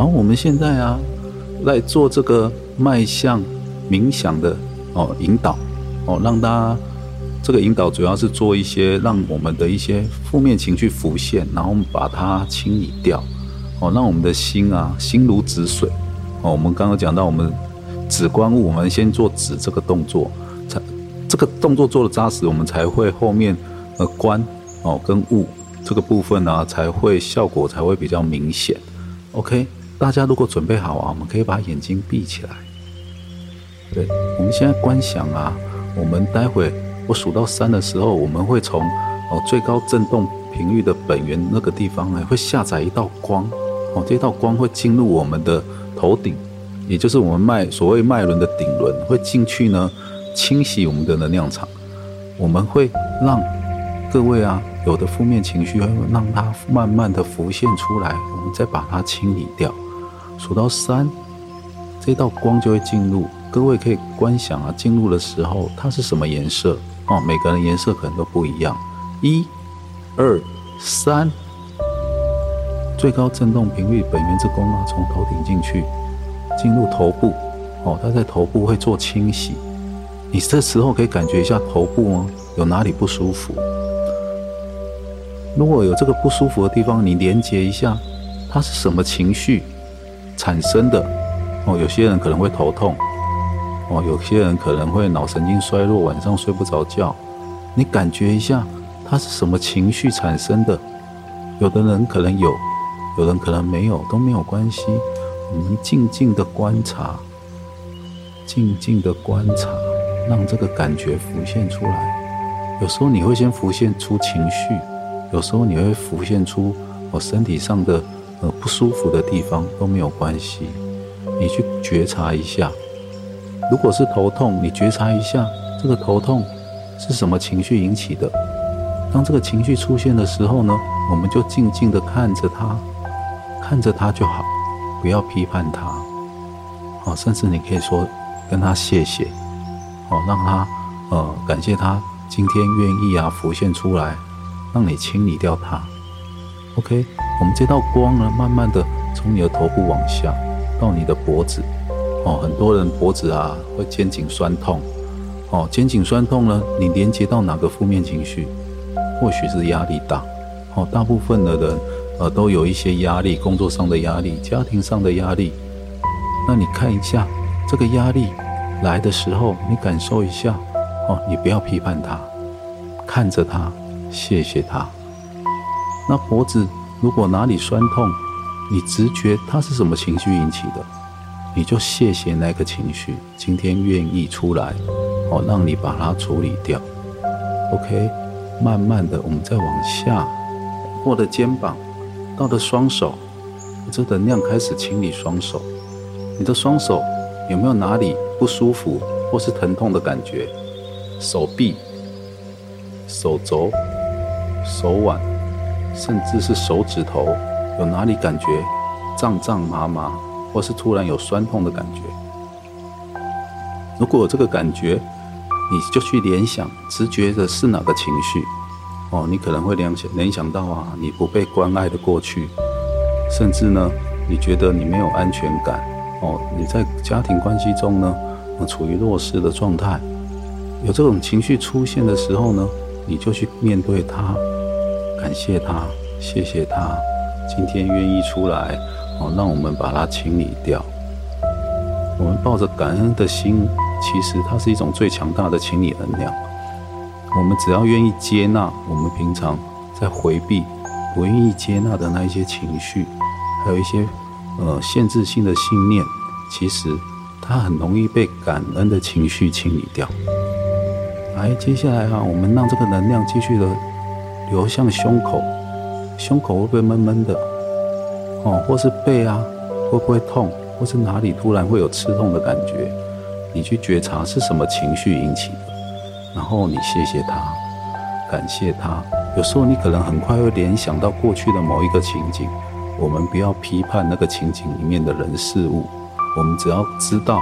好，我们现在啊，来做这个迈向冥想的哦引导哦，让大家这个引导主要是做一些让我们的一些负面情绪浮现，然后把它清理掉哦，让我们的心啊心如止水哦。我们刚刚讲到我们止观物，我们先做止这个动作，才这个动作做的扎实，我们才会后面呃观哦跟物这个部分呢、才会效果才会比较明显。OK。大家如果准备好啊，我们可以把眼睛闭起来。对，我们现在观想啊，我们待会我数到三的时候，我们会从哦最高振动频率的本源那个地方呢，会下载一道光哦，这道光会进入我们的头顶，也就是我们脉所谓脉轮的顶轮，会进去呢清洗我们的能量场。我们会让各位啊有的负面情绪，会让它慢慢的浮现出来，我们再把它清理掉。数到三，这道光就会进入。各位可以观想啊，进入的时候它是什么颜色哦？每个人颜色可能都不一样。一、二、三，最高振动频率本源之光啊，从头顶进去，进入头部哦。它在头部会做清洗。你这时候可以感觉一下头部哦，有哪里不舒服？如果有这个不舒服的地方，你连接一下，它是什么情绪？产生的哦，有些人可能会头痛哦，有些人可能会脑神经衰弱，晚上睡不着觉。你感觉一下，它是什么情绪产生的？有的人可能有，有人可能没有，都没有关系。我们静静的观察，静静的观察，让这个感觉浮现出来。有时候你会先浮现出情绪，有时候你会浮现出我身体上的。呃，不舒服的地方都没有关系，你去觉察一下。如果是头痛，你觉察一下这个头痛是什么情绪引起的。当这个情绪出现的时候呢，我们就静静地看着它，看着它就好，不要批判它。好，甚至你可以说跟他谢谢，好，让他呃感谢他今天愿意啊浮现出来，让你清理掉它。OK。我们这道光呢，慢慢的从你的头部往下到你的脖子，哦，很多人脖子啊会肩颈酸痛，哦，肩颈酸痛呢，你连接到哪个负面情绪？或许是压力大，哦，大部分的人呃都有一些压力，工作上的压力，家庭上的压力。那你看一下这个压力来的时候，你感受一下，哦，你不要批判它，看着它，谢谢它。那脖子。如果哪里酸痛，你直觉它是什么情绪引起的，你就谢谢那个情绪，今天愿意出来，好让你把它处理掉。OK，慢慢的我们再往下，过了肩膀，到了双手，你这能量开始清理双手。你的双手有没有哪里不舒服或是疼痛的感觉？手臂、手肘、手腕。甚至是手指头有哪里感觉胀胀麻麻，或是突然有酸痛的感觉。如果有这个感觉，你就去联想，直觉的是哪个情绪？哦，你可能会联想联想到啊，你不被关爱的过去，甚至呢，你觉得你没有安全感。哦，你在家庭关系中呢，处于弱势的状态。有这种情绪出现的时候呢，你就去面对它。感谢他，谢谢他，今天愿意出来，哦，让我们把它清理掉。我们抱着感恩的心，其实它是一种最强大的清理能量。我们只要愿意接纳，我们平常在回避、不愿意接纳的那一些情绪，还有一些呃限制性的信念，其实它很容易被感恩的情绪清理掉。来，接下来啊，我们让这个能量继续的。流向胸口，胸口会不会闷闷的？哦，或是背啊，会不会痛？或是哪里突然会有刺痛的感觉？你去觉察是什么情绪引起的，然后你谢谢他，感谢他。有时候你可能很快会联想到过去的某一个情景。我们不要批判那个情景里面的人事物，我们只要知道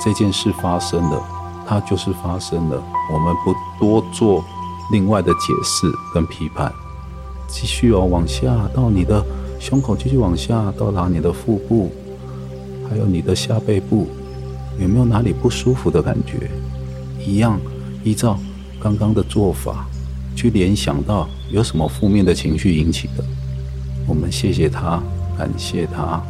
这件事发生了，它就是发生了。我们不多做。另外的解释跟批判，继续哦，往下到你的胸口继续往下到达你的腹部，还有你的下背部，有没有哪里不舒服的感觉？一样，依照刚刚的做法，去联想到有什么负面的情绪引起的。我们谢谢他，感谢他，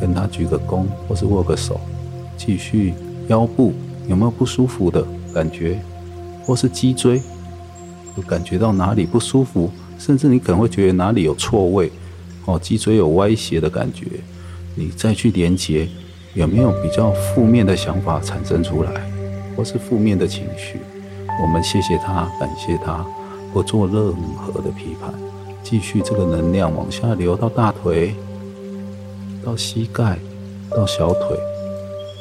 跟他鞠个躬，或是握个手，继续腰部有没有不舒服的感觉，或是脊椎有感觉到哪里不舒服，甚至你可能会觉得哪里有错位。哦，脊椎有歪斜的感觉，你再去连接，有没有比较负面的想法产生出来，或是负面的情绪？我们谢谢他，感谢他，不做任何的批判，继续这个能量往下流到大腿，到膝盖，到小腿，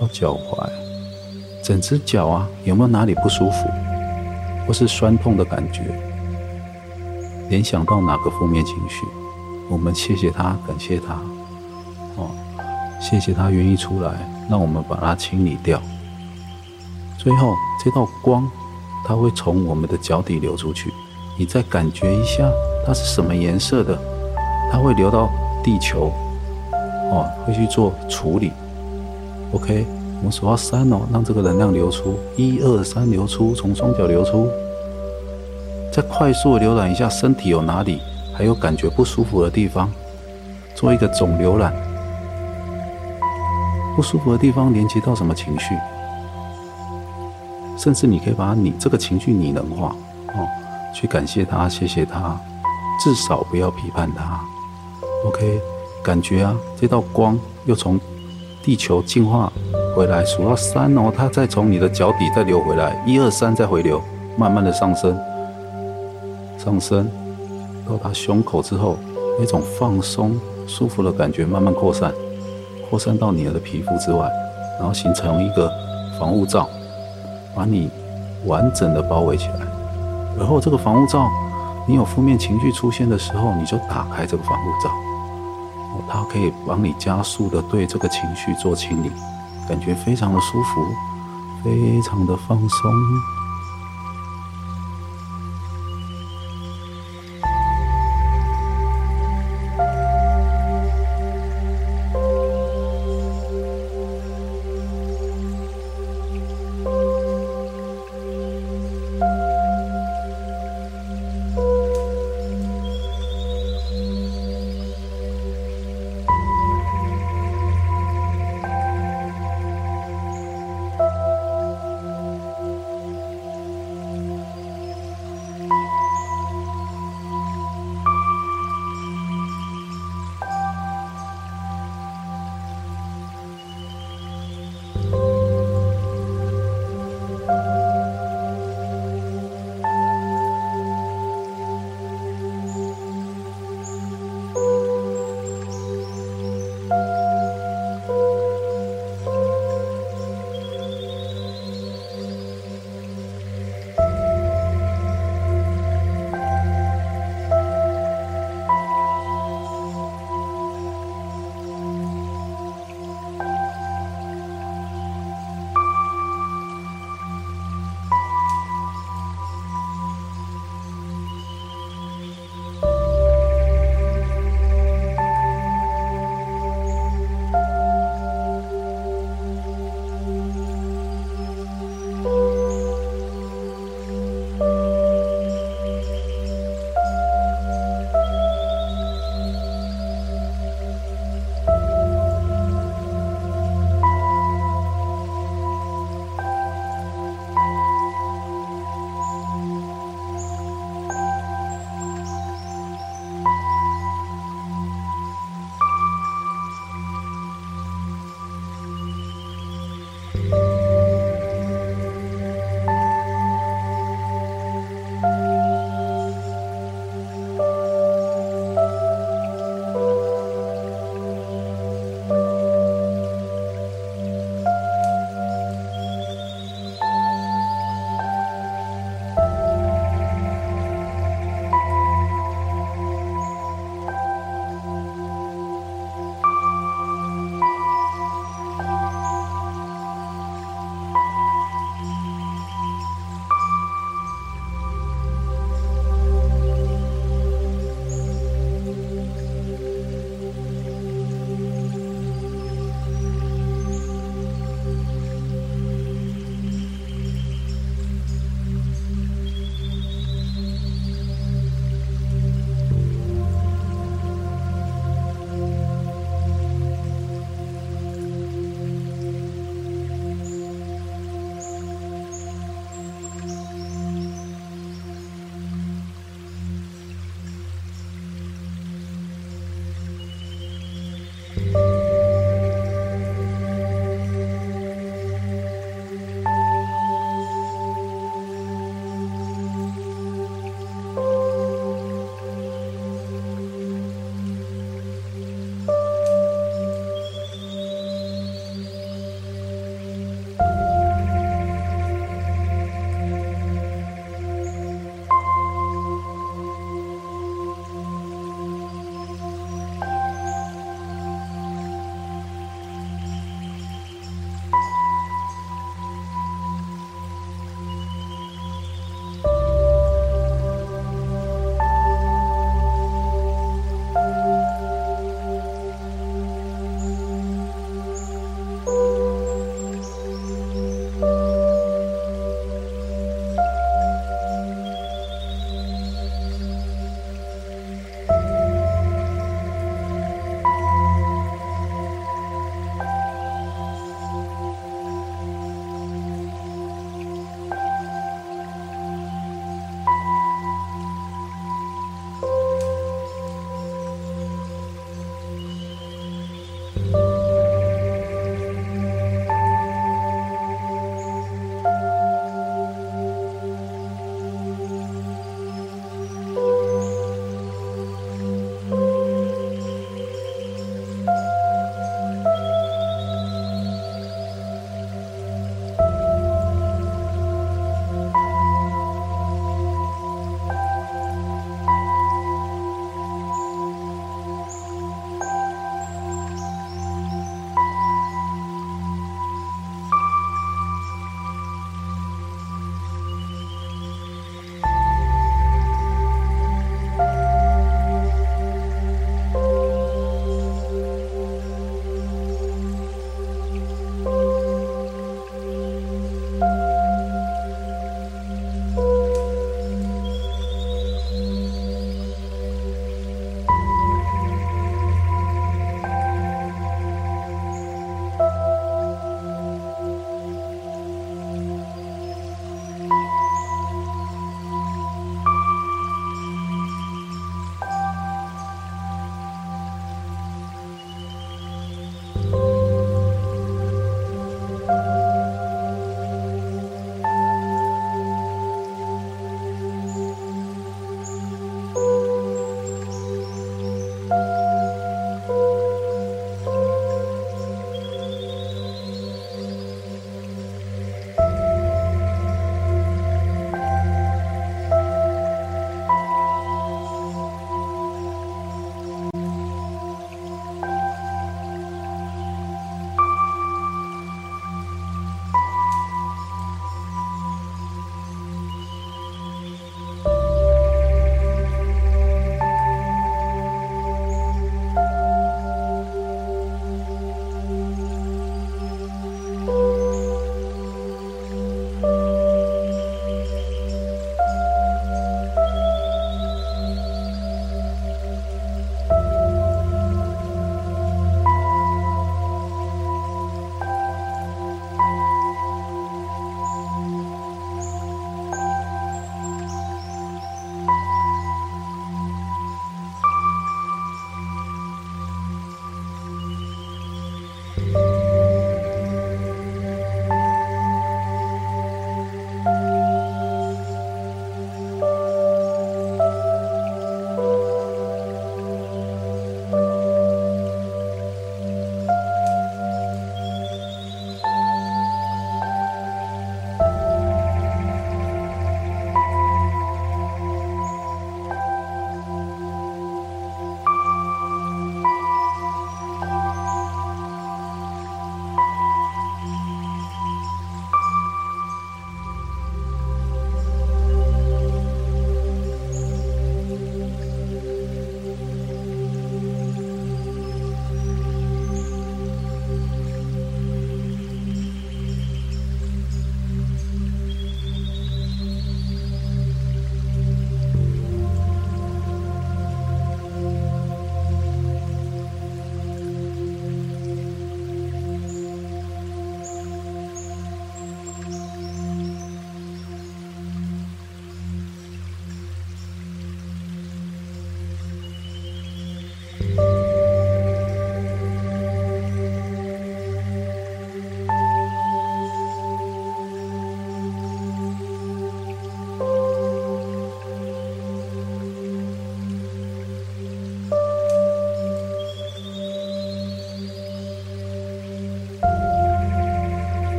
到脚踝，整只脚啊，有没有哪里不舒服，或是酸痛的感觉？联想到哪个负面情绪？我们谢谢他，感谢他，哦，谢谢他愿意出来，让我们把它清理掉。最后，这道光，它会从我们的脚底流出去。你再感觉一下，它是什么颜色的？它会流到地球，哦，会去做处理。OK，我们数到三哦，让这个能量流出，一二三，流出，从双脚流出。再快速浏览一下身体有哪里。还有感觉不舒服的地方，做一个总浏览。不舒服的地方连接到什么情绪？甚至你可以把你这个情绪拟人化，哦，去感谢他，谢谢他，至少不要批判他。OK，感觉啊，这道光又从地球进化回来，数到三哦，它再从你的脚底再流回来，一二三再回流，慢慢的上升，上升。到达胸口之后，那种放松、舒服的感觉慢慢扩散，扩散到你的皮肤之外，然后形成一个防护罩，把你完整的包围起来。而后这个防护罩，你有负面情绪出现的时候，你就打开这个防护罩，它可以帮你加速的对这个情绪做清理，感觉非常的舒服，非常的放松。